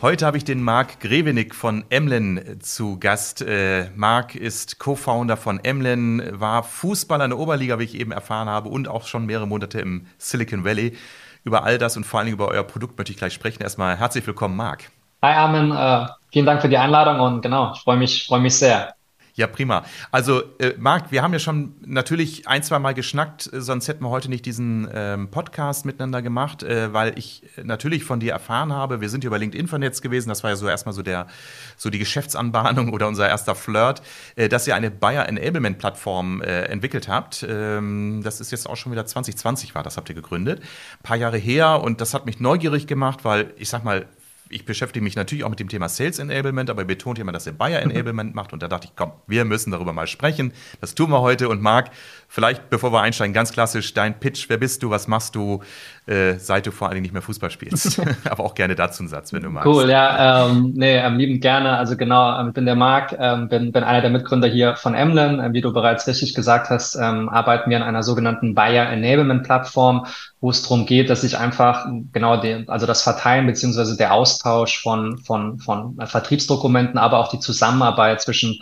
Heute habe ich den Marc Grevenick von Emlen zu Gast. Äh, Marc ist Co-Founder von Emlen, war Fußballer in der Oberliga, wie ich eben erfahren habe, und auch schon mehrere Monate im Silicon Valley. Über all das und vor allen Dingen über euer Produkt möchte ich gleich sprechen. Erstmal herzlich willkommen, Marc. Hi Armin, äh, vielen Dank für die Einladung und genau, ich freue mich, freue mich sehr. Ja, prima. Also, äh, Marc, wir haben ja schon natürlich ein, zwei Mal geschnackt, äh, sonst hätten wir heute nicht diesen ähm, Podcast miteinander gemacht, äh, weil ich natürlich von dir erfahren habe, wir sind ja über LinkedIn vernetzt gewesen, das war ja so erstmal so der, so die Geschäftsanbahnung oder unser erster Flirt, äh, dass ihr eine Buyer Enablement Plattform äh, entwickelt habt. Ähm, das ist jetzt auch schon wieder 2020 war, das habt ihr gegründet. Ein paar Jahre her und das hat mich neugierig gemacht, weil ich sag mal, ich beschäftige mich natürlich auch mit dem Thema Sales Enablement, aber betont jemand, dass er Buyer Enablement macht. Und da dachte ich, komm, wir müssen darüber mal sprechen. Das tun wir heute. Und Marc, vielleicht bevor wir einsteigen, ganz klassisch dein Pitch. Wer bist du? Was machst du? Äh, seit du vor allen Dingen nicht mehr Fußball spielst. aber auch gerne dazu einen Satz, wenn du magst. Cool, ja, ähm, nee, ähm, liebend gerne. Also genau, ähm, ich bin der Marc, ähm, bin, bin einer der Mitgründer hier von Emlen. Ähm, wie du bereits richtig gesagt hast, ähm, arbeiten wir an einer sogenannten Buyer Enablement Plattform, wo es darum geht, dass ich einfach genau den, also das Verteilen beziehungsweise der Austausch von, von, von Vertriebsdokumenten, aber auch die Zusammenarbeit zwischen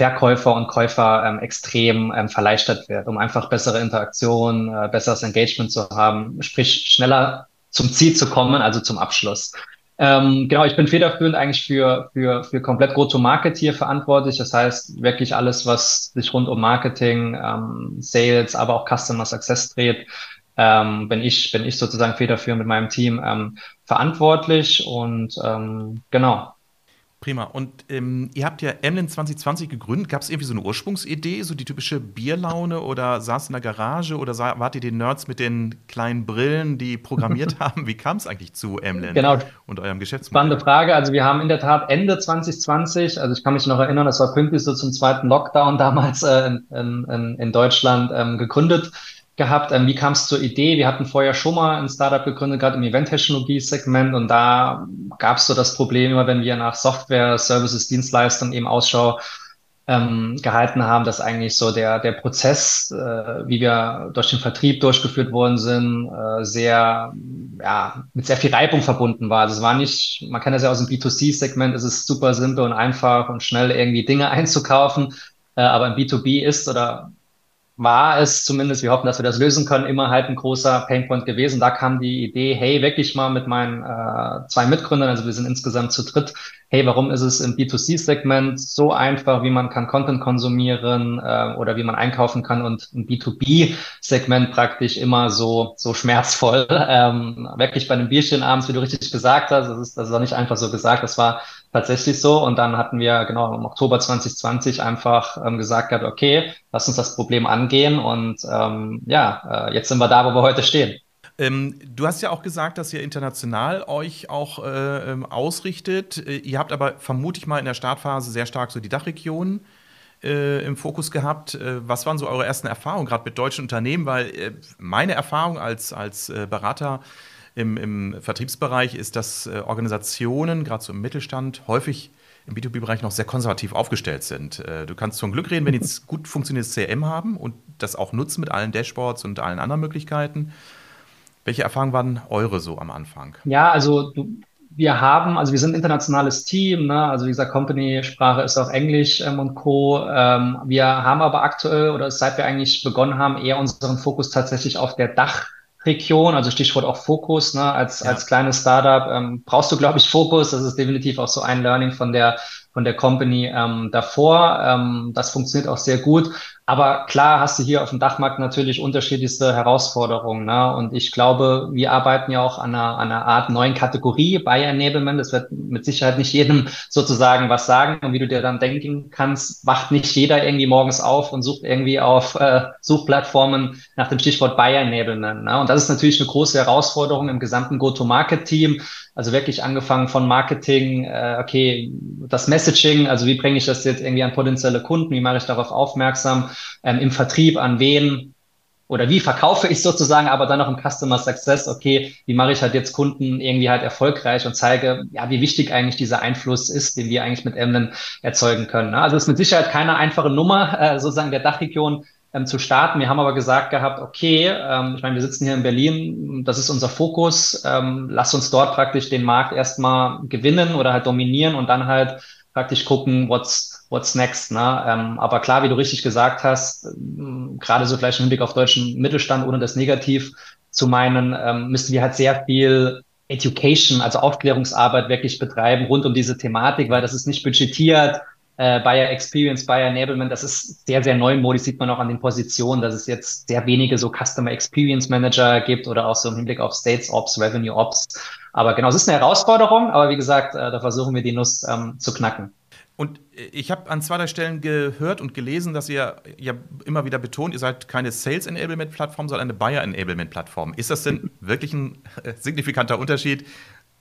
Verkäufer und Käufer ähm, extrem ähm, verleichtert wird, um einfach bessere Interaktion, äh, besseres Engagement zu haben, sprich schneller zum Ziel zu kommen, also zum Abschluss. Ähm, genau, ich bin federführend eigentlich für, für, für komplett Go-to-Market hier verantwortlich. Das heißt, wirklich alles, was sich rund um Marketing, ähm, Sales, aber auch Customer Success dreht, ähm, bin ich, bin ich sozusagen federführend mit meinem Team ähm, verantwortlich und ähm, genau, Prima. Und ähm, ihr habt ja Emlyn 2020 gegründet. Gab es irgendwie so eine Ursprungsidee, so die typische Bierlaune oder saß in der Garage oder sah, wart ihr die Nerds mit den kleinen Brillen, die programmiert haben? Wie kam es eigentlich zu Emlyn genau. und eurem Geschäftsmodell? Spannende Frage. Also wir haben in der Tat Ende 2020, also ich kann mich noch erinnern, das war pünktlich so zum zweiten Lockdown damals äh, in, in, in Deutschland ähm, gegründet gehabt. Ähm, wie kam es zur Idee? Wir hatten vorher schon mal ein Startup gegründet, gerade im Event-Technologie-Segment und da gab es so das Problem, immer wenn wir nach Software, Services, Dienstleistungen eben Ausschau ähm, gehalten haben, dass eigentlich so der, der Prozess, äh, wie wir durch den Vertrieb durchgeführt worden sind, äh, sehr, ja, mit sehr viel Reibung verbunden war. Also es war nicht, man kann das ja aus dem B2C-Segment, es ist super simpel und einfach und schnell irgendwie Dinge einzukaufen. Äh, aber im B2B ist oder war es zumindest, wir hoffen, dass wir das lösen können, immer halt ein großer Painpoint gewesen. Da kam die Idee, hey, wirklich mal mit meinen äh, zwei Mitgründern, also wir sind insgesamt zu dritt, hey, warum ist es im B2C-Segment so einfach, wie man kann Content konsumieren äh, oder wie man einkaufen kann und im B2B-Segment praktisch immer so, so schmerzvoll. Ähm, wirklich bei einem Bierchen abends, wie du richtig gesagt hast, das ist, das ist auch nicht einfach so gesagt, das war tatsächlich so. Und dann hatten wir genau im Oktober 2020 einfach ähm, gesagt gehabt, okay, lass uns das Problem angehen. Und ähm, ja, äh, jetzt sind wir da, wo wir heute stehen. Ähm, du hast ja auch gesagt, dass ihr international euch auch äh, ähm, ausrichtet. Äh, ihr habt aber, vermute ich mal, in der Startphase sehr stark so die Dachregion äh, im Fokus gehabt. Äh, was waren so eure ersten Erfahrungen, gerade mit deutschen Unternehmen? Weil äh, meine Erfahrung als, als Berater im, im Vertriebsbereich ist, dass äh, Organisationen, gerade so im Mittelstand, häufig im B2B-Bereich noch sehr konservativ aufgestellt sind. Äh, du kannst zum Glück reden, wenn die gut funktionierendes CRM haben und das auch nutzen mit allen Dashboards und allen anderen Möglichkeiten. Welche Erfahrungen waren eure so am Anfang? Ja, also du, wir haben, also wir sind ein internationales Team, ne? also wie gesagt, Company-Sprache ist auch Englisch ähm, und Co. Ähm, wir haben aber aktuell oder seit wir eigentlich begonnen haben, eher unseren Fokus tatsächlich auf der Dach- Region, also Stichwort auch Fokus, ne, als, ja. als kleines Startup ähm, brauchst du, glaube ich, Fokus. Das ist definitiv auch so ein Learning von der, von der Company ähm, davor. Ähm, das funktioniert auch sehr gut. Aber klar hast du hier auf dem Dachmarkt natürlich unterschiedlichste Herausforderungen. Ne? Und ich glaube, wir arbeiten ja auch an einer, an einer Art neuen Kategorie bei Enablement. Das wird mit Sicherheit nicht jedem sozusagen was sagen. Und wie du dir dann denken kannst, wacht nicht jeder irgendwie morgens auf und sucht irgendwie auf äh, Suchplattformen nach dem Stichwort Buyer Enablement. Ne? Und das ist natürlich eine große Herausforderung im gesamten Go-to-Market-Team. Also wirklich angefangen von Marketing, äh, okay, das Messaging, also wie bringe ich das jetzt irgendwie an potenzielle Kunden, wie mache ich darauf aufmerksam, ähm, im Vertrieb an wen oder wie verkaufe ich sozusagen, aber dann auch im Customer Success, okay, wie mache ich halt jetzt Kunden irgendwie halt erfolgreich und zeige, ja, wie wichtig eigentlich dieser Einfluss ist, den wir eigentlich mit Emlen erzeugen können. Ne? Also es ist mit Sicherheit keine einfache Nummer, äh, sozusagen der Dachregion ähm, zu starten. Wir haben aber gesagt gehabt, okay, ähm, ich meine, wir sitzen hier in Berlin, das ist unser Fokus, ähm, lass uns dort praktisch den Markt erstmal gewinnen oder halt dominieren und dann halt praktisch gucken, what's, what's next. Ne? Ähm, aber klar, wie du richtig gesagt hast, ähm, gerade so vielleicht im Hinblick auf deutschen Mittelstand, ohne das negativ zu meinen, ähm, müssen wir halt sehr viel Education, also Aufklärungsarbeit wirklich betreiben rund um diese Thematik, weil das ist nicht budgetiert. Äh, Buyer Experience, Buyer Enablement, das ist sehr, sehr neumodisch, sieht man auch an den Positionen, dass es jetzt sehr wenige so Customer Experience Manager gibt oder auch so im Hinblick auf States Ops, Revenue Ops. Aber genau, es ist eine Herausforderung, aber wie gesagt, äh, da versuchen wir die Nuss ähm, zu knacken. Und ich habe an zweiter Stellen gehört und gelesen, dass ihr ja immer wieder betont, ihr seid keine Sales Enablement Plattform, sondern eine Buyer Enablement Plattform. Ist das denn wirklich ein äh, signifikanter Unterschied?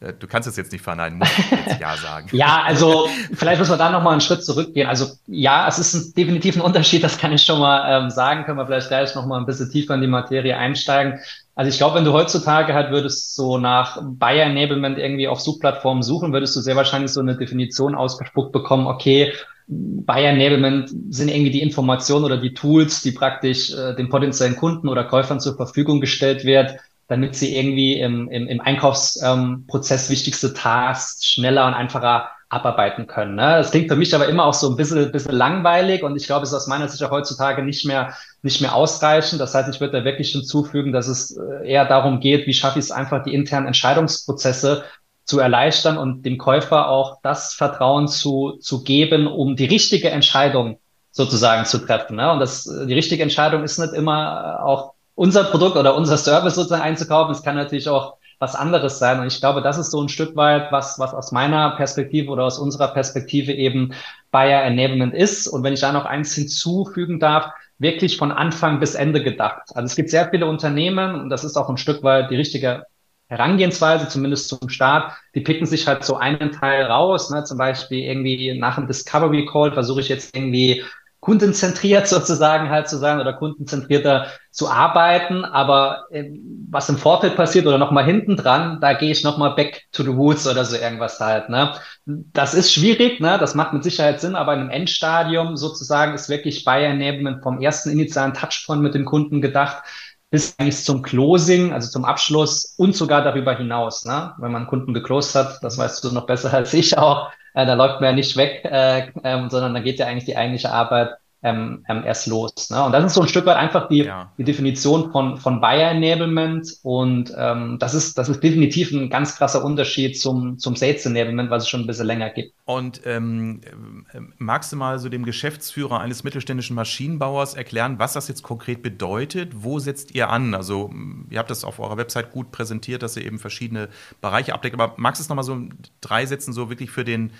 Äh, du kannst es jetzt nicht verneinen, musst jetzt Ja sagen. ja, also vielleicht müssen wir da nochmal einen Schritt zurückgehen. Also ja, es ist ein, definitiv ein Unterschied, das kann ich schon mal ähm, sagen. Können wir vielleicht gleich nochmal ein bisschen tiefer in die Materie einsteigen. Also ich glaube, wenn du heutzutage halt würdest so nach Buyer Enablement irgendwie auf Suchplattformen suchen, würdest du sehr wahrscheinlich so eine Definition ausgespuckt bekommen, okay, Buyer Enablement sind irgendwie die Informationen oder die Tools, die praktisch äh, den potenziellen Kunden oder Käufern zur Verfügung gestellt wird, damit sie irgendwie im, im, im Einkaufsprozess ähm, wichtigste Tasks schneller und einfacher abarbeiten können. Ne? Das klingt für mich aber immer auch so ein bisschen, bisschen langweilig und ich glaube, es ist aus meiner Sicht auch heutzutage nicht mehr, nicht mehr ausreichend. Das heißt, ich würde da wirklich hinzufügen, dass es äh, eher darum geht, wie schaffe ich es einfach, die internen Entscheidungsprozesse zu erleichtern und dem Käufer auch das Vertrauen zu, zu geben, um die richtige Entscheidung sozusagen zu treffen. Ne? Und das, die richtige Entscheidung ist nicht immer auch unser Produkt oder unser Service sozusagen einzukaufen. Es kann natürlich auch was anderes sein. Und ich glaube, das ist so ein Stück weit, was, was aus meiner Perspektive oder aus unserer Perspektive eben Buyer Enablement ist. Und wenn ich da noch eins hinzufügen darf, wirklich von Anfang bis Ende gedacht. Also es gibt sehr viele Unternehmen und das ist auch ein Stück weit die richtige Herangehensweise, zumindest zum Start, die picken sich halt so einen Teil raus, ne? zum Beispiel irgendwie nach dem Discovery Call versuche ich jetzt irgendwie kundenzentriert sozusagen halt zu sein oder kundenzentrierter zu arbeiten. Aber äh, was im Vorfeld passiert oder nochmal hinten dran, da gehe ich nochmal back to the woods oder so irgendwas halt. Ne? Das ist schwierig, ne? das macht mit Sicherheit Sinn, aber in einem Endstadium sozusagen ist wirklich Buyer Enablement vom ersten initialen Touchpoint mit dem Kunden gedacht bis eigentlich zum Closing, also zum Abschluss und sogar darüber hinaus. Ne? Wenn man einen Kunden geclosed hat, das weißt du noch besser als ich auch, da läuft man ja nicht weg, äh, ähm, sondern da geht ja eigentlich die eigentliche Arbeit ähm, ähm, erst los. Ne? Und das ist so ein Stück weit einfach die, ja. die Definition von, von Buyer Enablement. Und ähm, das, ist, das ist definitiv ein ganz krasser Unterschied zum, zum Sales Enablement, was es schon ein bisschen länger gibt. Und ähm, äh, magst du mal so dem Geschäftsführer eines mittelständischen Maschinenbauers erklären, was das jetzt konkret bedeutet? Wo setzt ihr an? Also, ihr habt das auf eurer Website gut präsentiert, dass ihr eben verschiedene Bereiche abdeckt. Aber magst du es nochmal so in drei Sätzen so wirklich für den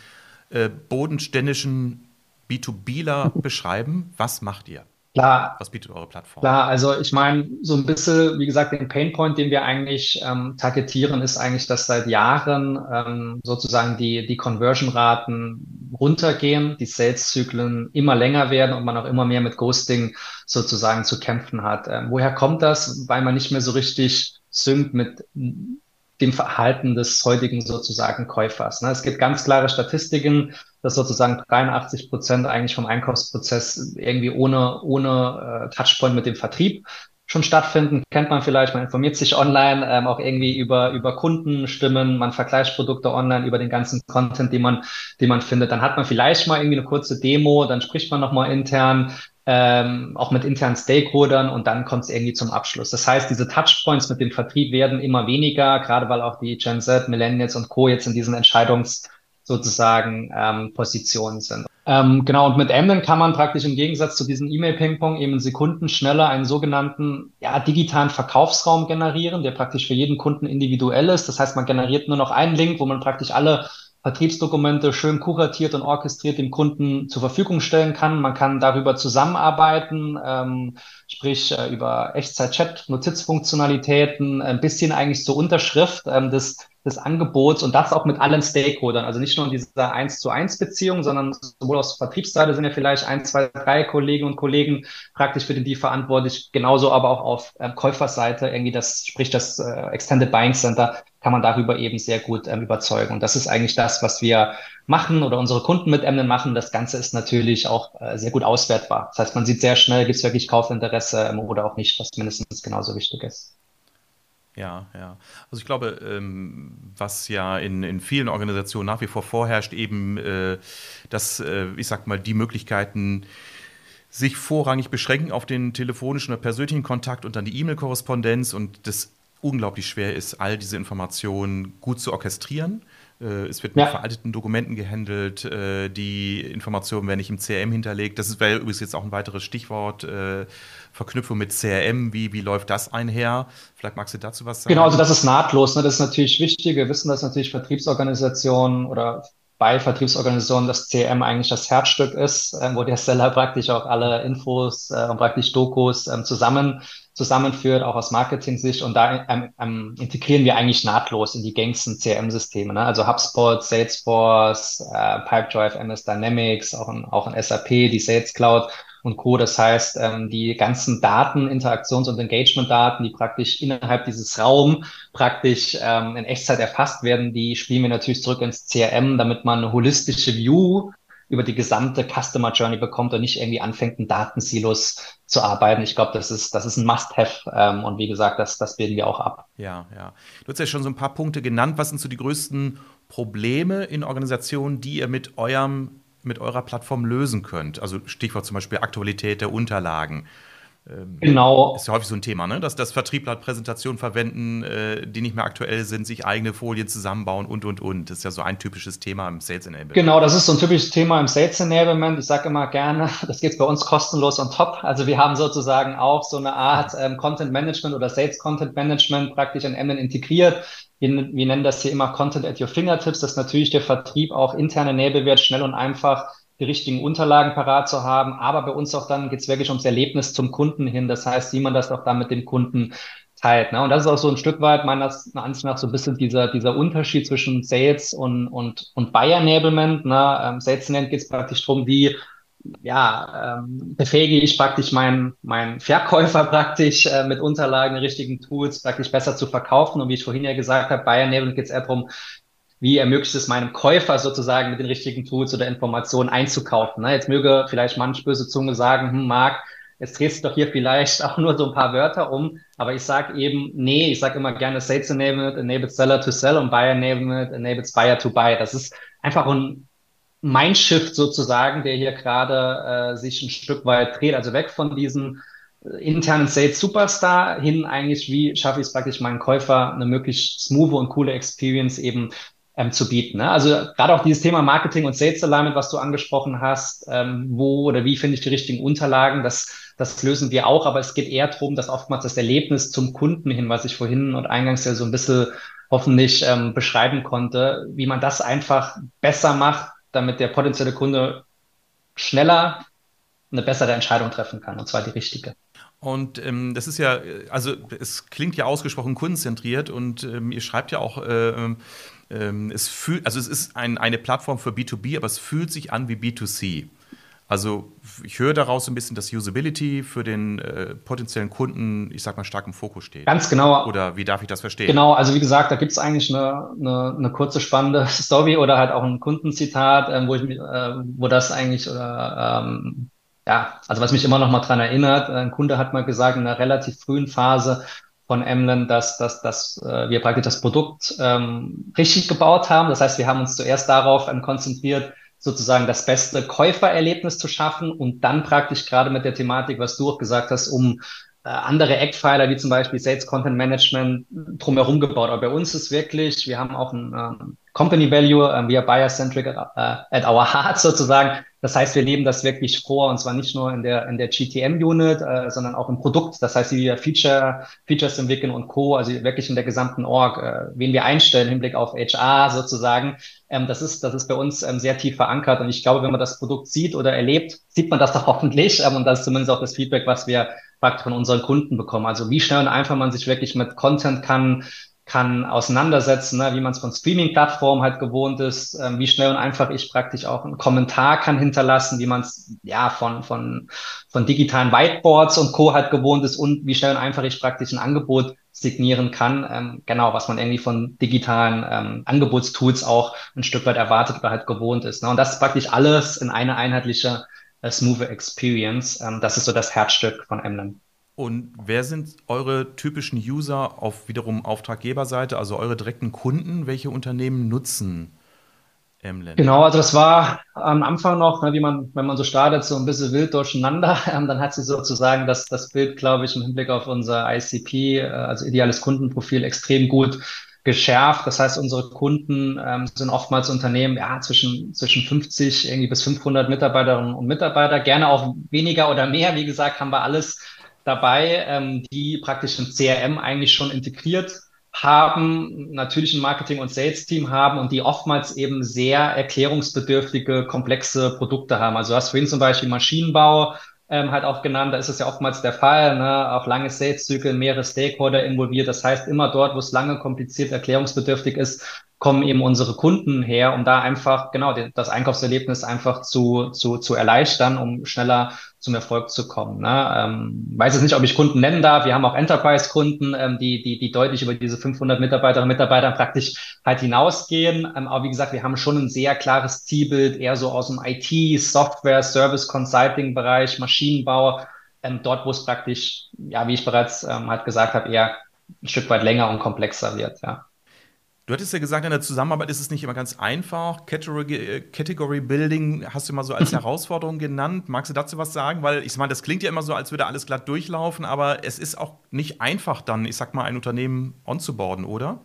äh, bodenständischen B2Bler beschreiben? Was macht ihr? Klar. Was bietet eure Plattform? Klar, also ich meine, so ein bisschen, wie gesagt, den Painpoint, den wir eigentlich ähm, targetieren, ist eigentlich, dass seit Jahren ähm, sozusagen die, die Conversion-Raten runtergehen, die Sales-Zyklen immer länger werden und man auch immer mehr mit Ghosting sozusagen zu kämpfen hat. Ähm, woher kommt das? Weil man nicht mehr so richtig synkt mit dem Verhalten des heutigen sozusagen Käufers. Ne? Es gibt ganz klare Statistiken, dass sozusagen 83 Prozent eigentlich vom Einkaufsprozess irgendwie ohne, ohne äh, Touchpoint mit dem Vertrieb schon stattfinden. Kennt man vielleicht, man informiert sich online, ähm, auch irgendwie über, über Kundenstimmen, man vergleicht Produkte online über den ganzen Content, den man, den man findet. Dann hat man vielleicht mal irgendwie eine kurze Demo, dann spricht man nochmal intern, ähm, auch mit internen Stakeholdern und dann kommt es irgendwie zum Abschluss. Das heißt, diese Touchpoints mit dem Vertrieb werden immer weniger, gerade weil auch die Gen Z, Millennials und Co. jetzt in diesen Entscheidungs sozusagen ähm, Positionen sind. Ähm, genau, und mit Emden kann man praktisch im Gegensatz zu diesem E-Mail-Ping-Pong eben Sekunden schneller einen sogenannten ja, digitalen Verkaufsraum generieren, der praktisch für jeden Kunden individuell ist. Das heißt, man generiert nur noch einen Link, wo man praktisch alle Vertriebsdokumente schön kuratiert und orchestriert dem Kunden zur Verfügung stellen kann. Man kann darüber zusammenarbeiten, ähm, sprich äh, über Echtzeit-Chat, Notizfunktionalitäten, ein bisschen eigentlich zur Unterschrift ähm, des des Angebots und das auch mit allen Stakeholdern. Also nicht nur in dieser 1 zu 1 Beziehung, sondern sowohl aus Vertriebsseite sind ja vielleicht ein, zwei, drei Kolleginnen und Kollegen praktisch für den Deal verantwortlich, genauso aber auch auf äh, Käuferseite irgendwie das, sprich das äh, Extended Buying Center, kann man darüber eben sehr gut ähm, überzeugen. Und das ist eigentlich das, was wir machen oder unsere Kunden mit Emden machen. Das Ganze ist natürlich auch äh, sehr gut auswertbar. Das heißt, man sieht sehr schnell, gibt es wirklich Kaufinteresse ähm, oder auch nicht, was mindestens genauso wichtig ist. Ja, ja. Also ich glaube, ähm, was ja in, in vielen Organisationen nach wie vor vorherrscht, eben, äh, dass, äh, ich sag mal, die Möglichkeiten sich vorrangig beschränken auf den telefonischen oder persönlichen Kontakt und dann die E-Mail-Korrespondenz und das unglaublich schwer ist, all diese Informationen gut zu orchestrieren. Äh, es wird mit ja. veralteten Dokumenten gehandelt, äh, die Informationen werden nicht im CRM hinterlegt. Das wäre übrigens jetzt auch ein weiteres Stichwort. Äh, Verknüpfung mit CRM, wie, wie läuft das einher? Vielleicht magst du dazu was sagen. Genau, also das ist nahtlos. Ne? Das ist natürlich wichtig. Wir wissen, dass natürlich Vertriebsorganisationen oder bei Vertriebsorganisationen das CRM eigentlich das Herzstück ist, äh, wo der Seller praktisch auch alle Infos äh, und praktisch Dokus äh, zusammen zusammenführt, auch aus Marketing-Sicht. Und da ähm, ähm, integrieren wir eigentlich nahtlos in die gängigsten CRM-Systeme. Ne? Also HubSpot, Salesforce, äh, Pipedrive, MS Dynamics, auch in, auch in SAP, die Sales Cloud und Co. Das heißt, ähm, die ganzen Daten, Interaktions- und Engagement-Daten, die praktisch innerhalb dieses Raum praktisch ähm, in Echtzeit erfasst werden, die spielen wir natürlich zurück ins CRM, damit man eine holistische View über die gesamte Customer Journey bekommt und nicht irgendwie anfängt, in Datensilos zu arbeiten. Ich glaube, das ist, das ist ein Must-Have. Ähm, und wie gesagt, das, das bilden wir auch ab. Ja, ja. Du hast ja schon so ein paar Punkte genannt. Was sind so die größten Probleme in Organisationen, die ihr mit eurem mit eurer Plattform lösen könnt. Also Stichwort zum Beispiel Aktualität der Unterlagen. Ähm, genau. Ist ja häufig so ein Thema, ne? dass das Vertriebler Präsentationen verwenden, äh, die nicht mehr aktuell sind, sich eigene Folien zusammenbauen und, und, und. Das ist ja so ein typisches Thema im Sales Enablement. Genau, das ist so ein typisches Thema im Sales Enablement. Ich sage immer gerne, das geht bei uns kostenlos on top. Also wir haben sozusagen auch so eine Art ähm, Content Management oder Sales Content Management praktisch in MN integriert. Wir, wir nennen das hier immer Content at your fingertips, dass natürlich der Vertrieb auch interne Nährwert schnell und einfach die richtigen Unterlagen parat zu haben. Aber bei uns auch dann geht es wirklich ums Erlebnis zum Kunden hin. Das heißt, wie man das auch dann mit dem Kunden teilt. Ne? Und das ist auch so ein Stück weit meiner Ansicht nach so ein bisschen dieser, dieser Unterschied zwischen Sales und, und, und Buyer Enablement. Ne? Ähm, Sales Enablement geht es praktisch darum, wie ja, ähm, befähige ich praktisch meinen mein Verkäufer praktisch äh, mit Unterlagen, richtigen Tools praktisch besser zu verkaufen. Und wie ich vorhin ja gesagt habe, bei Enablement geht es eher darum, wie ermöglicht es meinem Käufer sozusagen mit den richtigen Tools oder Informationen einzukaufen. Ne? Jetzt möge vielleicht manch böse Zunge sagen, hm, Marc, jetzt drehst du doch hier vielleicht auch nur so ein paar Wörter um, aber ich sage eben, nee, ich sage immer gerne Sales Enablement, enabled Seller to Sell und Buyer Enablement, enabled Buyer to Buy. Das ist einfach ein Mindshift sozusagen, der hier gerade äh, sich ein Stück weit dreht, also weg von diesem äh, internen Sales Superstar hin eigentlich, wie schaffe ich es praktisch meinen Käufer eine möglichst smooth und coole Experience eben ähm, zu bieten. Ne? Also gerade auch dieses Thema Marketing und Sales Alignment, was du angesprochen hast, ähm, wo oder wie finde ich die richtigen Unterlagen, das, das lösen wir auch, aber es geht eher darum, dass oftmals das Erlebnis zum Kunden hin, was ich vorhin und eingangs ja so ein bisschen hoffentlich ähm, beschreiben konnte, wie man das einfach besser macht, damit der potenzielle Kunde schneller eine bessere Entscheidung treffen kann, und zwar die richtige. Und ähm, das ist ja, also es klingt ja ausgesprochen kundenzentriert und ähm, ihr schreibt ja auch, äh, ähm, es fühlt, also es ist ein, eine Plattform für B2B, aber es fühlt sich an wie B2C. Also ich höre daraus ein bisschen, dass Usability für den äh, potenziellen Kunden, ich sag mal, stark im Fokus steht. Ganz genau. Oder wie darf ich das verstehen? Genau, also wie gesagt, da gibt es eigentlich eine, eine, eine, kurze spannende Story oder halt auch ein Kundenzitat, äh, wo ich äh, wo das eigentlich oder ähm, ja, also was mich immer noch mal dran erinnert, ein Kunde hat mal gesagt in einer relativ frühen Phase von Emlen, dass, dass, dass äh, wir praktisch das Produkt ähm, richtig gebaut haben. Das heißt, wir haben uns zuerst darauf ähm, konzentriert, sozusagen das beste Käufererlebnis zu schaffen und dann praktisch gerade mit der Thematik, was du auch gesagt hast, um äh, andere Eckpfeiler wie zum Beispiel Sales Content Management drumherum gebaut. Aber bei uns ist wirklich, wir haben auch ein ähm, Company Value, äh, we are buyer-centric at, uh, at our heart sozusagen. Das heißt, wir leben das wirklich vor, und zwar nicht nur in der, in der GTM-Unit, äh, sondern auch im Produkt. Das heißt, wie wir Feature, Features entwickeln und Co., also wirklich in der gesamten Org, äh, wen wir einstellen im Hinblick auf HR sozusagen. Ähm, das ist, das ist bei uns ähm, sehr tief verankert. Und ich glaube, wenn man das Produkt sieht oder erlebt, sieht man das doch hoffentlich. Ähm, und das ist zumindest auch das Feedback, was wir praktisch von unseren Kunden bekommen. Also wie schnell und einfach man sich wirklich mit Content kann kann auseinandersetzen, ne, wie man es von Streaming-Plattformen halt gewohnt ist, ähm, wie schnell und einfach ich praktisch auch einen Kommentar kann hinterlassen, wie man es ja von, von, von digitalen Whiteboards und Co. halt gewohnt ist und wie schnell und einfach ich praktisch ein Angebot signieren kann. Ähm, genau, was man irgendwie von digitalen ähm, Angebotstools auch ein Stück weit erwartet oder halt gewohnt ist. Ne? Und das ist praktisch alles in eine einheitliche äh, smooth Experience. Ähm, das ist so das Herzstück von Emblem. Und wer sind eure typischen User auf wiederum Auftraggeberseite, also eure direkten Kunden? Welche Unternehmen nutzen Emlen? Genau, also das war am Anfang noch, ne, wie man, wenn man so startet, so ein bisschen wild durcheinander. Ähm, dann hat sich sozusagen das, das Bild, glaube ich, im Hinblick auf unser ICP, äh, also ideales Kundenprofil, extrem gut geschärft. Das heißt, unsere Kunden ähm, sind oftmals Unternehmen ja, zwischen, zwischen 50 irgendwie bis 500 Mitarbeiterinnen und Mitarbeiter, gerne auch weniger oder mehr. Wie gesagt, haben wir alles dabei, ähm, die praktisch ein CRM eigentlich schon integriert haben, natürlich ein Marketing- und Sales-Team haben und die oftmals eben sehr erklärungsbedürftige, komplexe Produkte haben. Also du hast vorhin zum Beispiel Maschinenbau ähm, halt auch genannt, da ist es ja oftmals der Fall, ne? auch lange Sales-Zyklen, mehrere Stakeholder involviert. Das heißt, immer dort, wo es lange, kompliziert, erklärungsbedürftig ist, kommen eben unsere Kunden her, um da einfach, genau, das Einkaufserlebnis einfach zu, zu, zu erleichtern, um schneller zum Erfolg zu kommen. Ne? Ähm, weiß jetzt nicht, ob ich Kunden nennen darf. Wir haben auch Enterprise-Kunden, ähm, die, die, die deutlich über diese 500 Mitarbeiterinnen und Mitarbeiter praktisch halt hinausgehen. Ähm, aber wie gesagt, wir haben schon ein sehr klares Zielbild, eher so aus dem IT, Software, Service, Consulting-Bereich, Maschinenbau, ähm, dort, wo es praktisch, ja, wie ich bereits ähm, halt gesagt habe, eher ein Stück weit länger und komplexer wird, ja. Du hattest ja gesagt, in der Zusammenarbeit ist es nicht immer ganz einfach. Category, äh, Category Building hast du immer so als Herausforderung genannt. Magst du dazu was sagen? Weil ich meine, das klingt ja immer so, als würde alles glatt durchlaufen, aber es ist auch nicht einfach dann, ich sag mal, ein Unternehmen onzuboarden, oder?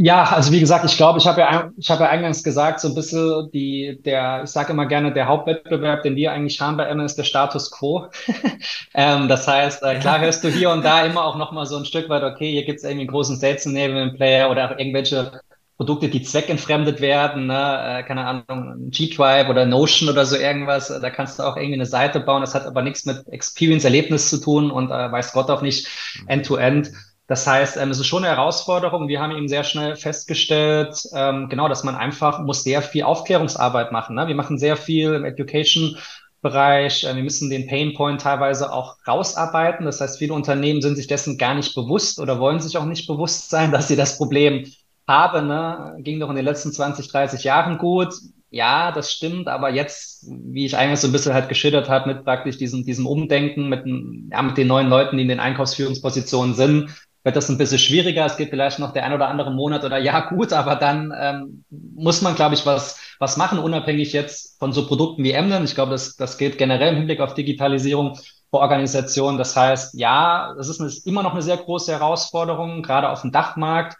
Ja, also wie gesagt, ich glaube, ich habe ja, ich habe ja eingangs gesagt, so ein bisschen die, der, ich sage immer gerne, der Hauptwettbewerb, den wir eigentlich haben bei Emma, ist der Status quo. ähm, das heißt, äh, klar hörst du hier und da immer auch nochmal so ein Stück weit, okay, hier gibt es irgendwie einen großen Sales Enablement Player oder auch irgendwelche Produkte, die zweckentfremdet werden, ne? äh, keine Ahnung, G-Tribe oder Notion oder so irgendwas, da kannst du auch irgendwie eine Seite bauen, das hat aber nichts mit Experience-Erlebnis zu tun und äh, weiß Gott auch nicht mhm. End-to-End. -End. Das heißt, ähm, es ist schon eine Herausforderung. Wir haben eben sehr schnell festgestellt, ähm, genau, dass man einfach muss sehr viel Aufklärungsarbeit machen. Ne? Wir machen sehr viel im Education-Bereich. Äh, wir müssen den Painpoint teilweise auch rausarbeiten. Das heißt, viele Unternehmen sind sich dessen gar nicht bewusst oder wollen sich auch nicht bewusst sein, dass sie das Problem haben. Ne? Ging doch in den letzten 20, 30 Jahren gut. Ja, das stimmt, aber jetzt, wie ich eigentlich so ein bisschen halt geschildert habe, mit praktisch diesem, diesem Umdenken, mit, ja, mit den neuen Leuten, die in den Einkaufsführungspositionen sind, wird das ein bisschen schwieriger. Es geht vielleicht noch der ein oder andere Monat oder Jahr gut, aber dann ähm, muss man, glaube ich, was, was machen, unabhängig jetzt von so Produkten wie Emden. Ich glaube, das, das geht generell im Hinblick auf Digitalisierung für Organisationen. Das heißt, ja, das ist eine, immer noch eine sehr große Herausforderung, gerade auf dem Dachmarkt,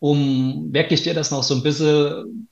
um wirklich dir das noch so ein bisschen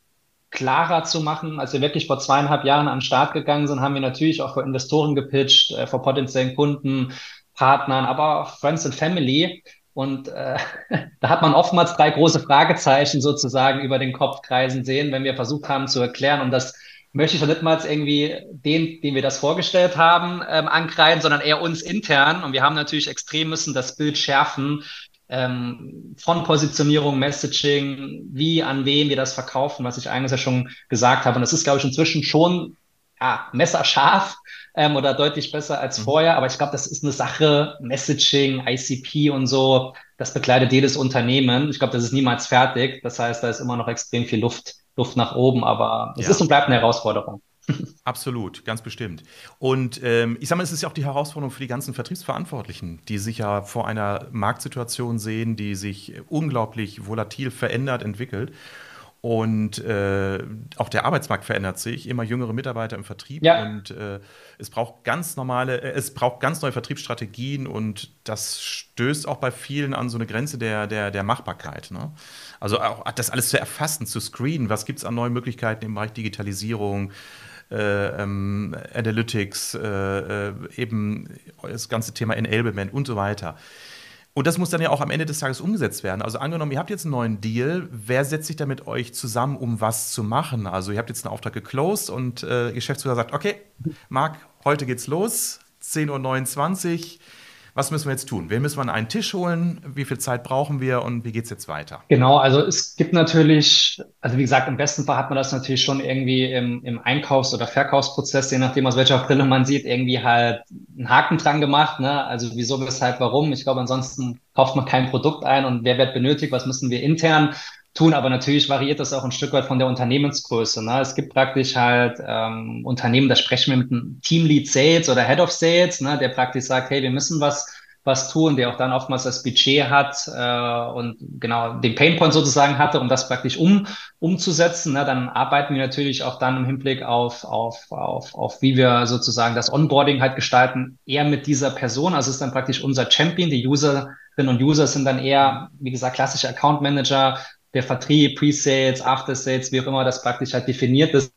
klarer zu machen. Als wir wirklich vor zweieinhalb Jahren an den Start gegangen sind, haben wir natürlich auch vor Investoren gepitcht, äh, vor potenziellen Kunden, Partnern, aber auch Friends and Family. Und äh, da hat man oftmals drei große Fragezeichen sozusagen über den Kopf kreisen sehen, wenn wir versucht haben zu erklären. Und das möchte ich nicht mal irgendwie den, den wir das vorgestellt haben, ähm, ankreiden, sondern eher uns intern. Und wir haben natürlich extrem müssen das Bild schärfen ähm, von Positionierung, Messaging, wie, an wen wir das verkaufen, was ich eigentlich ja schon gesagt habe. Und das ist, glaube ich, inzwischen schon ja, messerscharf ähm, oder deutlich besser als mhm. vorher. Aber ich glaube, das ist eine Sache, Messaging, ICP und so, das bekleidet jedes Unternehmen. Ich glaube, das ist niemals fertig. Das heißt, da ist immer noch extrem viel Luft, Luft nach oben, aber es ja. ist und bleibt eine Herausforderung. Absolut, ganz bestimmt. Und ähm, ich sage mal, es ist ja auch die Herausforderung für die ganzen Vertriebsverantwortlichen, die sich ja vor einer Marktsituation sehen, die sich unglaublich volatil verändert, entwickelt. Und äh, auch der Arbeitsmarkt verändert sich, immer jüngere Mitarbeiter im Vertrieb ja. und äh, es braucht ganz normale, äh, es braucht ganz neue Vertriebsstrategien und das stößt auch bei vielen an so eine Grenze der, der, der Machbarkeit. Ne? Also auch das alles zu erfassen, zu screenen, was gibt es an neuen Möglichkeiten im Bereich Digitalisierung, äh, ähm, Analytics, äh, äh, eben das ganze Thema Enablement und so weiter. Und das muss dann ja auch am Ende des Tages umgesetzt werden. Also angenommen, ihr habt jetzt einen neuen Deal, wer setzt sich da mit euch zusammen, um was zu machen? Also ihr habt jetzt einen Auftrag geclosed und äh, Geschäftsführer sagt, okay, Marc, heute geht's los, 10.29 Uhr was müssen wir jetzt tun? Wen müssen wir an einen Tisch holen? Wie viel Zeit brauchen wir und wie geht es jetzt weiter? Genau, also es gibt natürlich, also wie gesagt, im besten Fall hat man das natürlich schon irgendwie im, im Einkaufs- oder Verkaufsprozess, je nachdem aus welcher Brille man sieht, irgendwie halt einen Haken dran gemacht. Ne? Also wieso, weshalb, warum? Ich glaube, ansonsten kauft man kein Produkt ein und wer wird benötigt, was müssen wir intern tun, aber natürlich variiert das auch ein Stück weit von der Unternehmensgröße. Ne? Es gibt praktisch halt ähm, Unternehmen, da sprechen wir mit einem Teamlead Sales oder Head of Sales, ne, der praktisch sagt, hey, wir müssen was was tun, der auch dann oftmals das Budget hat äh, und genau den Painpoint sozusagen hatte, um das praktisch um, umzusetzen. Ne? Dann arbeiten wir natürlich auch dann im Hinblick auf, auf, auf, auf, wie wir sozusagen das Onboarding halt gestalten, eher mit dieser Person. Also es ist dann praktisch unser Champion. Die Userinnen und User sind dann eher, wie gesagt, klassische Account Manager, der Vertrieb, Pre-Sales, After-Sales, wie auch immer das praktisch halt definiert ist.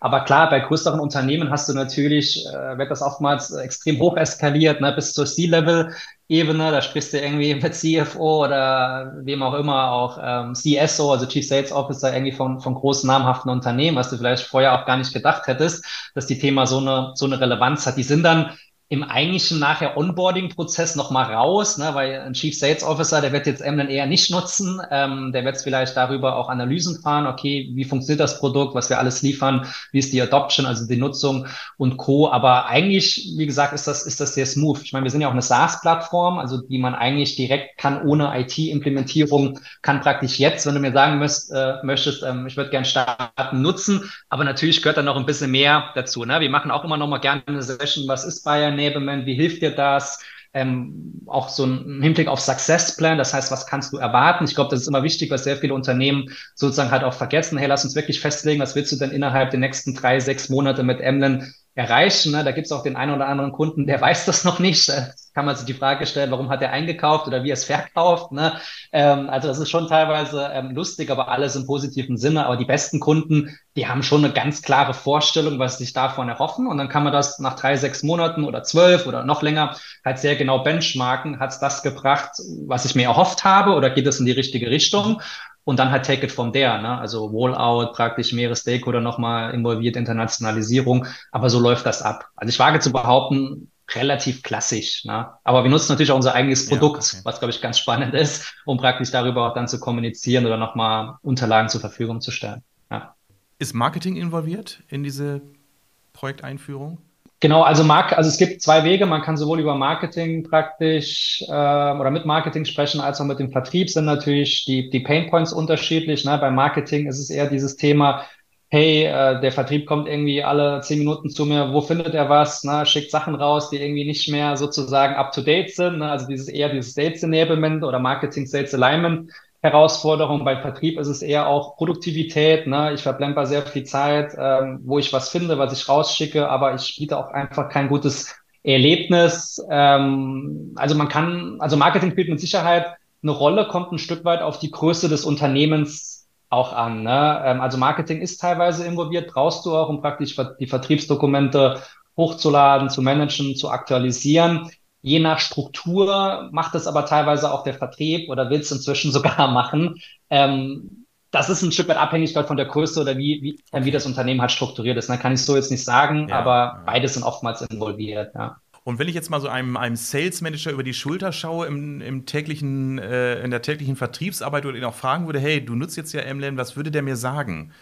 Aber klar, bei größeren Unternehmen hast du natürlich, äh, wird das oftmals extrem hoch eskaliert, ne, bis zur C-Level-Ebene. Da sprichst du irgendwie mit CFO oder wem auch immer, auch ähm, CSO, also Chief Sales Officer, irgendwie von, von großen namhaften Unternehmen, was du vielleicht vorher auch gar nicht gedacht hättest, dass die Thema so eine, so eine Relevanz hat. Die sind dann im eigentlichen nachher Onboarding-Prozess nochmal raus, ne, weil ein Chief Sales Officer, der wird jetzt Emlen eher nicht nutzen, ähm, der wird vielleicht darüber auch Analysen fahren, okay, wie funktioniert das Produkt, was wir alles liefern, wie ist die Adoption, also die Nutzung und Co. Aber eigentlich, wie gesagt, ist das, ist das sehr smooth. Ich meine, wir sind ja auch eine SaaS-Plattform, also die man eigentlich direkt kann ohne IT-Implementierung, kann praktisch jetzt, wenn du mir sagen müsst, äh, möchtest, ähm, ich würde gern starten, nutzen, aber natürlich gehört da noch ein bisschen mehr dazu. Ne? Wir machen auch immer noch mal gerne eine Session, was ist Bayern Enablement, wie hilft dir das? Ähm, auch so ein Hinblick auf Success Plan, das heißt, was kannst du erwarten? Ich glaube, das ist immer wichtig, was sehr viele Unternehmen sozusagen halt auch vergessen. Hey, lass uns wirklich festlegen, was willst du denn innerhalb der nächsten drei, sechs Monate mit Emlen erreichen. Ne? Da gibt es auch den einen oder anderen Kunden, der weiß das noch nicht. Da kann man sich die Frage stellen, warum hat er eingekauft oder wie er es verkauft. Ne? Ähm, also das ist schon teilweise ähm, lustig, aber alles im positiven Sinne. Aber die besten Kunden, die haben schon eine ganz klare Vorstellung, was sie sich davon erhoffen. Und dann kann man das nach drei, sechs Monaten oder zwölf oder noch länger halt sehr genau benchmarken. Hat es das gebracht, was ich mir erhofft habe oder geht es in die richtige Richtung? Und dann halt take it from there, ne? Also Rollout, praktisch mehrere Stakeholder nochmal involviert, Internationalisierung, aber so läuft das ab. Also ich wage zu behaupten, relativ klassisch, ne? Aber wir nutzen natürlich auch unser eigenes Produkt, ja, okay. was glaube ich ganz spannend ist, um praktisch darüber auch dann zu kommunizieren oder nochmal Unterlagen zur Verfügung zu stellen. Ja. Ist Marketing involviert in diese Projekteinführung? Genau, also Mark, also es gibt zwei Wege. Man kann sowohl über Marketing praktisch äh, oder mit Marketing sprechen, als auch mit dem Vertrieb sind natürlich die, die Pain Points unterschiedlich. Ne? Beim Marketing ist es eher dieses Thema, hey, äh, der Vertrieb kommt irgendwie alle zehn Minuten zu mir, wo findet er was? Ne? Schickt Sachen raus, die irgendwie nicht mehr sozusagen up to date sind. Ne? Also dieses eher dieses Sales Enablement oder Marketing Sales Alignment. Herausforderung. Bei Vertrieb ist es eher auch Produktivität. Ne? Ich verplemper sehr viel Zeit, ähm, wo ich was finde, was ich rausschicke, aber ich biete auch einfach kein gutes Erlebnis. Ähm, also man kann, also Marketing spielt mit Sicherheit eine Rolle, kommt ein Stück weit auf die Größe des Unternehmens auch an. Ne? Ähm, also Marketing ist teilweise involviert, brauchst du auch, um praktisch die Vertriebsdokumente hochzuladen, zu managen, zu aktualisieren. Je nach Struktur macht es aber teilweise auch der Vertrieb oder will es inzwischen sogar machen. Ähm, das ist ein Stück weit abhängig von der Größe oder wie, wie, okay. wie das Unternehmen halt strukturiert ist. Da kann ich so jetzt nicht sagen, ja, aber ja. beide sind oftmals involviert. Ja. Und wenn ich jetzt mal so einem, einem Sales Manager über die Schulter schaue im, im täglichen, äh, in der täglichen Vertriebsarbeit oder ihn auch fragen würde, hey, du nutzt jetzt ja Emlen, was würde der mir sagen?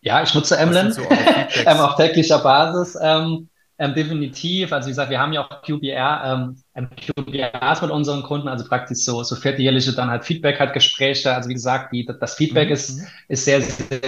Ja, ich nutze Emlen so ähm, auf täglicher Basis. Ähm, ähm, definitiv. Also wie gesagt, wir haben ja auch QBR, ähm, QBRs mit unseren Kunden, also praktisch so, so vierteljährliche dann halt Feedback halt Gespräche. Also wie gesagt, die, das Feedback mhm. ist, ist sehr, sehr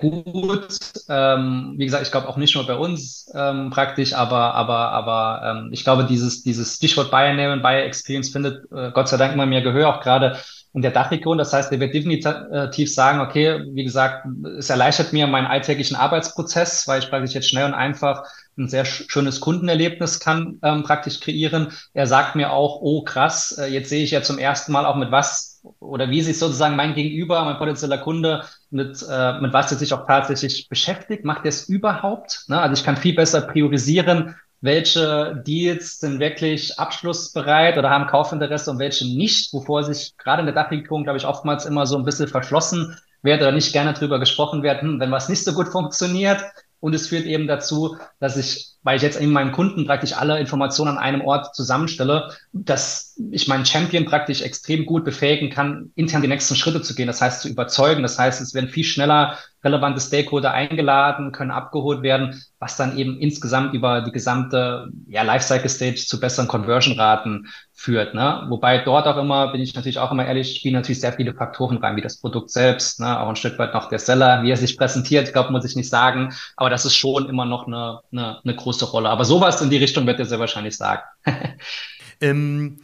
gut. Ähm, wie gesagt, ich glaube auch nicht nur bei uns ähm, praktisch, aber, aber, aber ähm, ich glaube, dieses, dieses Stichwort Buyer Name Buyer Experience findet äh, Gott sei Dank immer mehr Gehör, auch gerade in der Dachregion. Das heißt, er wird definitiv sagen, okay, wie gesagt, es erleichtert mir meinen alltäglichen Arbeitsprozess, weil ich praktisch jetzt schnell und einfach ein sehr schönes Kundenerlebnis kann ähm, praktisch kreieren. Er sagt mir auch, oh krass, äh, jetzt sehe ich ja zum ersten Mal auch mit was oder wie sich sozusagen mein Gegenüber, mein potenzieller Kunde mit, äh, mit was er sich auch tatsächlich beschäftigt, macht er es überhaupt? Ne? Also ich kann viel besser priorisieren, welche Deals sind wirklich abschlussbereit oder haben Kaufinteresse und welche nicht, wovor sich gerade in der Dachregierung, glaube ich, oftmals immer so ein bisschen verschlossen wird oder nicht gerne drüber gesprochen wird, hm, wenn was nicht so gut funktioniert. Und es führt eben dazu, dass ich weil ich jetzt in meinem Kunden praktisch alle Informationen an einem Ort zusammenstelle, dass ich meinen Champion praktisch extrem gut befähigen kann, intern die nächsten Schritte zu gehen. Das heißt, zu überzeugen. Das heißt, es werden viel schneller relevante Stakeholder eingeladen, können abgeholt werden, was dann eben insgesamt über die gesamte ja, Lifecycle Stage zu besseren Conversion-Raten führt. Ne? Wobei dort auch immer, bin ich natürlich auch immer ehrlich, spielen natürlich sehr viele Faktoren rein, wie das Produkt selbst, ne? auch ein Stück weit noch der Seller, wie er sich präsentiert, ich glaube, muss ich nicht sagen, aber das ist schon immer noch eine, eine, eine große Rolle. Aber sowas in die Richtung wird er sehr wahrscheinlich sagen. ähm,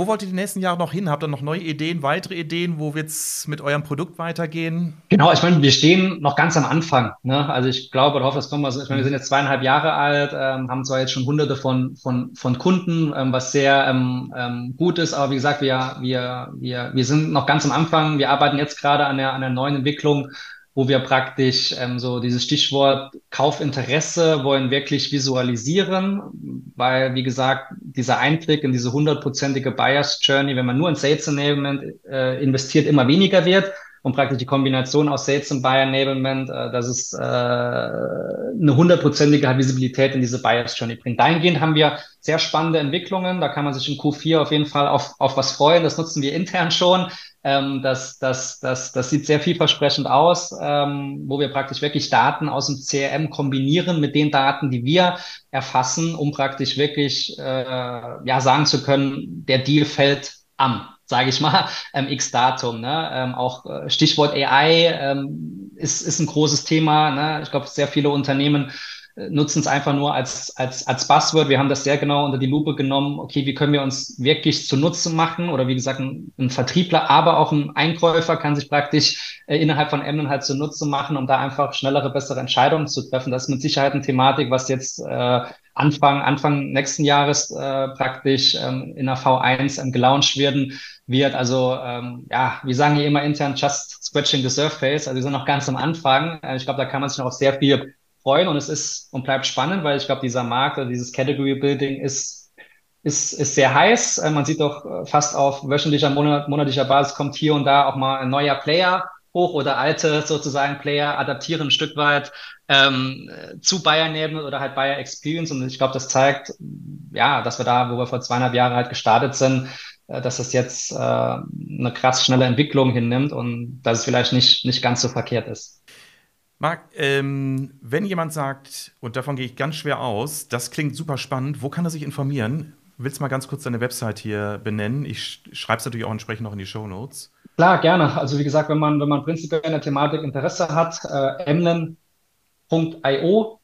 wo wollt ihr die nächsten Jahre noch hin? Habt ihr noch neue Ideen, weitere Ideen? Wo wird es mit eurem Produkt weitergehen? Genau, ich meine, wir stehen noch ganz am Anfang. Ne? Also ich glaube oder hoffe, das kommen wir. Ich meine, wir sind jetzt zweieinhalb Jahre alt, ähm, haben zwar jetzt schon hunderte von, von, von Kunden, ähm, was sehr ähm, ähm, gut ist, aber wie gesagt, wir, wir, wir, wir sind noch ganz am Anfang. Wir arbeiten jetzt gerade an der, an der neuen Entwicklung wo wir praktisch ähm, so dieses Stichwort Kaufinteresse wollen wirklich visualisieren, weil, wie gesagt, dieser Einblick in diese hundertprozentige Buyers Journey, wenn man nur in Sales Enablement äh, investiert, immer weniger wird und praktisch die Kombination aus Sales und Buyer Enablement, äh, dass es äh, eine hundertprozentige Visibilität in diese Buyers Journey bringt. Dahingehend haben wir sehr spannende Entwicklungen. Da kann man sich in Q4 auf jeden Fall auf, auf was freuen. Das nutzen wir intern schon. Ähm, das, das, das, das sieht sehr vielversprechend aus, ähm, wo wir praktisch wirklich Daten aus dem CRM kombinieren mit den Daten, die wir erfassen, um praktisch wirklich äh, ja sagen zu können, der Deal fällt am, sage ich mal, ähm, x Datum. Ne? Ähm, auch äh, Stichwort AI ähm, ist, ist ein großes Thema. Ne? Ich glaube, sehr viele Unternehmen nutzen es einfach nur als, als, als Buzzword. Wir haben das sehr genau unter die Lupe genommen. Okay, wie können wir uns wirklich zunutze machen? Oder wie gesagt, ein, ein Vertriebler, aber auch ein Einkäufer kann sich praktisch äh, innerhalb von Emden halt zunutze machen, um da einfach schnellere, bessere Entscheidungen zu treffen. Das ist mit Sicherheit eine Thematik, was jetzt äh, Anfang, Anfang nächsten Jahres äh, praktisch ähm, in der V1 ähm, gelauncht werden wird. Also ähm, ja, wir sagen hier immer intern just scratching the surface. Also wir sind noch ganz am Anfang. Äh, ich glaube, da kann man sich noch sehr viel freuen und es ist und bleibt spannend, weil ich glaube, dieser Markt oder dieses Category Building ist, ist, ist sehr heiß. Äh, man sieht doch äh, fast auf wöchentlicher, monat, monatlicher Basis kommt hier und da auch mal ein neuer Player hoch oder alte sozusagen Player adaptieren ein Stück weit ähm, zu Bayern neben oder halt Bayer Experience. Und ich glaube, das zeigt, ja, dass wir da, wo wir vor zweieinhalb Jahren halt gestartet sind, äh, dass das jetzt äh, eine krass schnelle Entwicklung hinnimmt und dass es vielleicht nicht, nicht ganz so verkehrt ist. Marc, ähm, wenn jemand sagt, und davon gehe ich ganz schwer aus, das klingt super spannend, wo kann er sich informieren? Willst du mal ganz kurz deine Website hier benennen? Ich schreibe es natürlich auch entsprechend noch in die Show Notes. Klar, gerne. Also wie gesagt, wenn man, wenn man prinzipiell in der Thematik Interesse hat, äh, emnen.io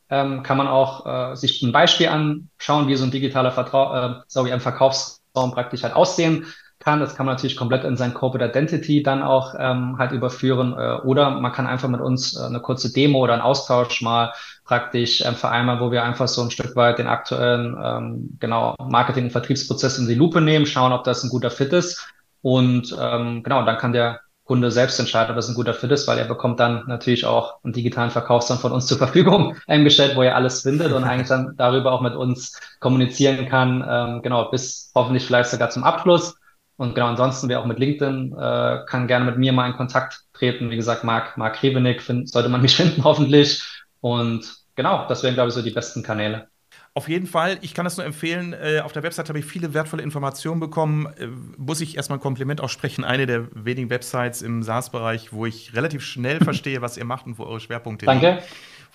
ähm, kann man auch äh, sich ein Beispiel anschauen, wie so ein digitaler Vertrau äh, sorry, ein Verkaufsraum praktisch halt aussehen kann. Das kann man natürlich komplett in sein Corporate Identity dann auch ähm, halt überführen. Äh, oder man kann einfach mit uns äh, eine kurze Demo oder einen Austausch mal praktisch ähm, vereinbaren, wo wir einfach so ein Stück weit den aktuellen ähm, genau Marketing- und Vertriebsprozess in die Lupe nehmen, schauen, ob das ein guter Fit ist. Und ähm, genau, dann kann der Kunde selbst entscheiden, ob das ein guter Fit ist, weil er bekommt dann natürlich auch einen digitalen Verkaufsstand von uns zur Verfügung eingestellt, wo er alles findet und eigentlich dann darüber auch mit uns kommunizieren kann, ähm, genau, bis hoffentlich vielleicht sogar zum Abschluss. Und genau, ansonsten, wer auch mit LinkedIn äh, kann gerne mit mir mal in Kontakt treten. Wie gesagt, Marc, Marc find, sollte man mich finden, hoffentlich. Und genau, das wären, glaube ich, so die besten Kanäle. Auf jeden Fall, ich kann das nur empfehlen. Äh, auf der Website habe ich viele wertvolle Informationen bekommen. Äh, muss ich erstmal ein Kompliment aussprechen. Eine der wenigen Websites im SaaS-Bereich, wo ich relativ schnell verstehe, was ihr macht und wo eure Schwerpunkte liegen. Danke.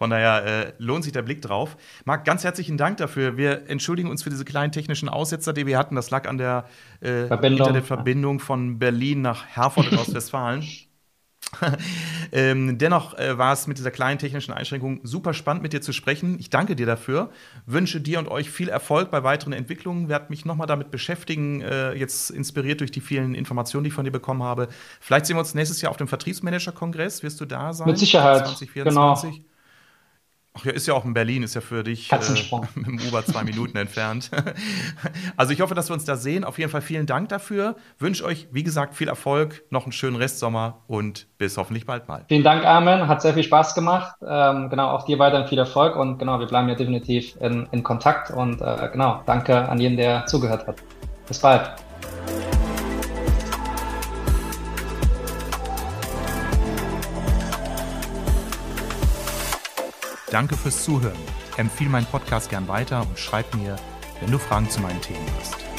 Von daher äh, lohnt sich der Blick drauf. Marc, ganz herzlichen Dank dafür. Wir entschuldigen uns für diese kleinen technischen Aussetzer, die wir hatten. Das lag an der äh, Internetverbindung von Berlin nach Herford in Ostwestfalen. ähm, dennoch äh, war es mit dieser kleinen technischen Einschränkung super spannend, mit dir zu sprechen. Ich danke dir dafür. Wünsche dir und euch viel Erfolg bei weiteren Entwicklungen. Werde mich nochmal damit beschäftigen, äh, jetzt inspiriert durch die vielen Informationen, die ich von dir bekommen habe. Vielleicht sehen wir uns nächstes Jahr auf dem Vertriebsmanager-Kongress. Wirst du da sein? Mit Sicherheit. 2024? Genau. Ach ja, ist ja auch in Berlin, ist ja für dich äh, mit dem Uber zwei Minuten entfernt. also ich hoffe, dass wir uns da sehen. Auf jeden Fall vielen Dank dafür. Wünsche euch, wie gesagt, viel Erfolg, noch einen schönen Restsommer und bis hoffentlich bald mal. Vielen Dank, Armin. Hat sehr viel Spaß gemacht. Ähm, genau, auch dir weiterhin viel Erfolg und genau, wir bleiben ja definitiv in, in Kontakt und äh, genau, danke an jeden, der zugehört hat. Bis bald. Danke fürs Zuhören. Empfehle meinen Podcast gern weiter und schreib mir, wenn du Fragen zu meinen Themen hast.